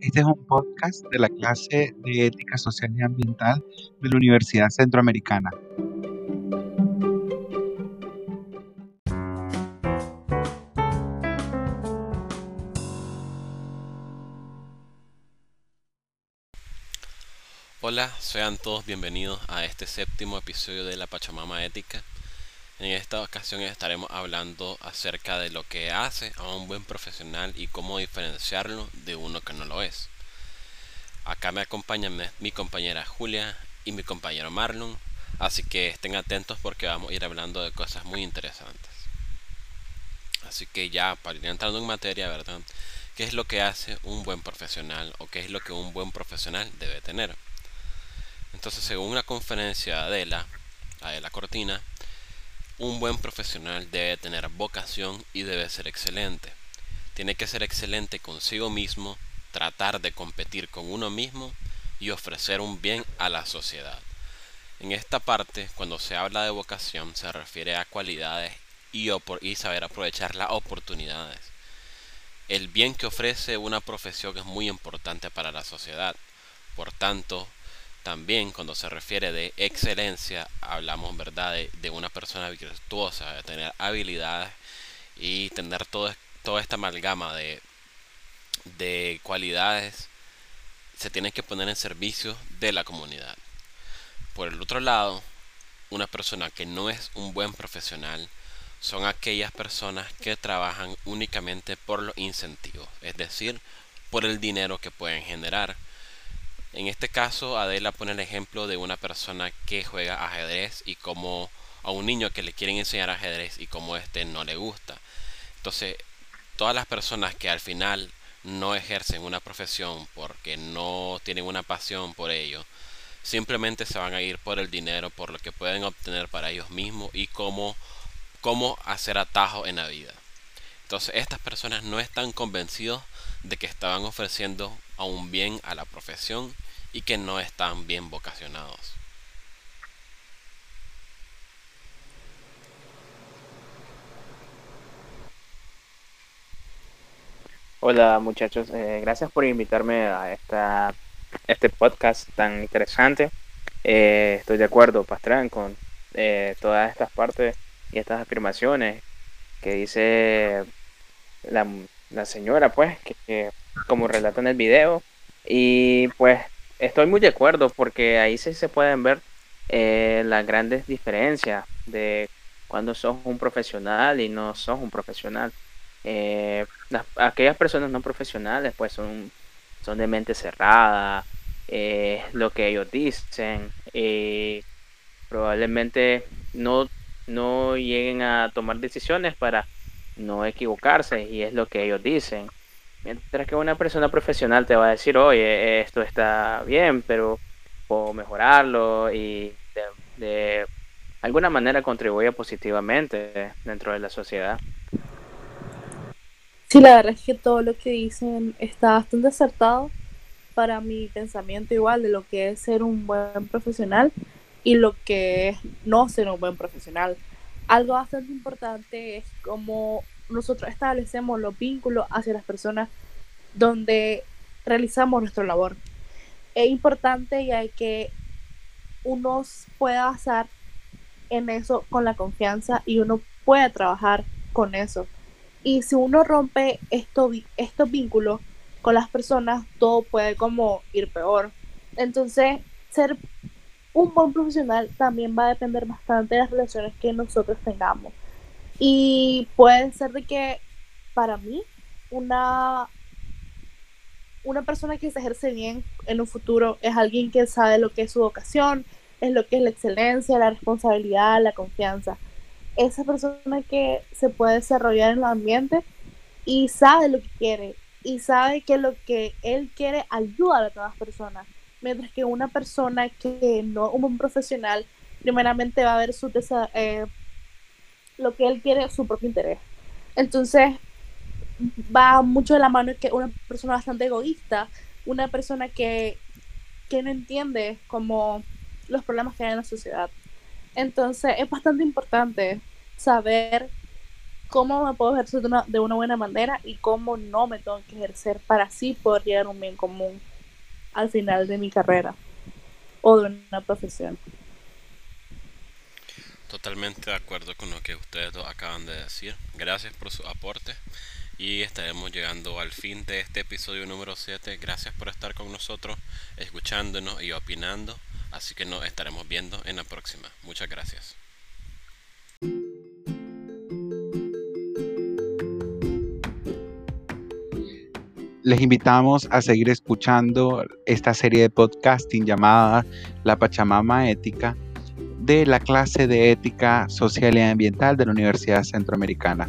Este es un podcast de la clase de Ética Social y Ambiental de la Universidad Centroamericana. Hola, sean todos bienvenidos a este séptimo episodio de la Pachamama Ética. En esta ocasión estaremos hablando acerca de lo que hace a un buen profesional y cómo diferenciarlo de uno que no lo es. Acá me acompañan mi compañera Julia y mi compañero Marlon, así que estén atentos porque vamos a ir hablando de cosas muy interesantes. Así que ya para ir entrando en materia, ¿verdad? ¿Qué es lo que hace un buen profesional o qué es lo que un buen profesional debe tener? Entonces, según una conferencia de Adela, Adela Cortina, un buen profesional debe tener vocación y debe ser excelente. Tiene que ser excelente consigo mismo, tratar de competir con uno mismo y ofrecer un bien a la sociedad. En esta parte, cuando se habla de vocación, se refiere a cualidades y, saber aprovechar las oportunidades. El bien que ofrece una profesión es muy importante para la sociedad. Por tanto, también cuando se refiere de excelencia, hablamos ¿verdad? De, una persona virtuosa, de tener habilidades y tener todo, toda esta amalgama de, de cualidades se tiene que poner en servicio de la comunidad. Por el otro lado, una persona que no es un buen profesional son aquellas personas que trabajan únicamente por los incentivos, es decir, por el dinero que pueden generar en este caso, Adela pone el ejemplo de una persona que juega ajedrez y como a un niño que le quieren enseñar ajedrez y como este no le gusta. Entonces, todas las personas que al final no ejercen una profesión porque no tienen una pasión por ello, simplemente se van a ir por el dinero, por lo que pueden obtener para ellos mismos y cómo, cómo hacer atajo en la vida. Entonces, estas personas no están convencidos de que estaban ofreciendo a un bien a la profesión y que no están bien vocacionados. Hola muchachos, eh, gracias por invitarme a esta, este podcast tan interesante. Eh, estoy de acuerdo, Pastrán, con eh, todas estas partes y estas afirmaciones que dice la, la señora, pues, que, como relata en el video. Y pues estoy muy de acuerdo porque ahí sí se pueden ver eh, las grandes diferencias de cuando sos un profesional y no sos un profesional. Eh, aquellas personas no profesionales pues son, son de mente cerrada, eh, lo que ellos dicen, probablemente no, no lleguen a tomar decisiones para no equivocarse y es lo que ellos dicen. Mientras que una persona profesional te va a decir, oye, esto está bien, pero puedo mejorarlo y de, alguna manera contribuye positivamente dentro de la sociedad. Sí, la verdad es que todo lo que dicen está bastante acertado para mi pensamiento igual de lo que es ser un buen profesional y lo que es no ser un buen profesional algo bastante importante es cómo nosotros establecemos los vínculos hacia las personas donde realizamos nuestra labor. Es importante y hay que uno pueda basar en eso con la confianza y uno puede trabajar con eso. Y si uno rompe esto, estos vínculos con las personas, todo puede como ir peor. Entonces, ser un buen profesional también va a depender bastante de las relaciones que nosotros tengamos. Y puede ser de que para mí una, una persona que se ejerce bien en un futuro es alguien que sabe lo que es su vocación, es lo que es la excelencia, la responsabilidad, la confianza. Esa persona que se puede desarrollar en el ambiente y sabe lo que quiere y sabe que lo que él quiere ayuda a las personas mientras que una persona que no un profesional primeramente va a ver su eh, lo que él quiere su propio interés. Entonces va mucho de la mano que una persona bastante egoísta una persona que, que no entiende como los problemas que hay en la sociedad. Entonces es bastante importante saber cómo me puedo ejercer de una, de una buena manera y cómo no me tengo que ejercer para así poder llegar a un bien común al final de mi carrera o de una profesión. Totalmente de acuerdo con lo que ustedes acaban de decir. Gracias por su aporte y estaremos llegando al fin de este episodio número 7. Gracias por estar con nosotros, escuchándonos y opinando. Así que nos estaremos viendo en la próxima. Muchas gracias. Les invitamos a seguir escuchando esta serie de podcasting llamada La Pachamama Ética de la clase de Ética Social y Ambiental de la Universidad Centroamericana.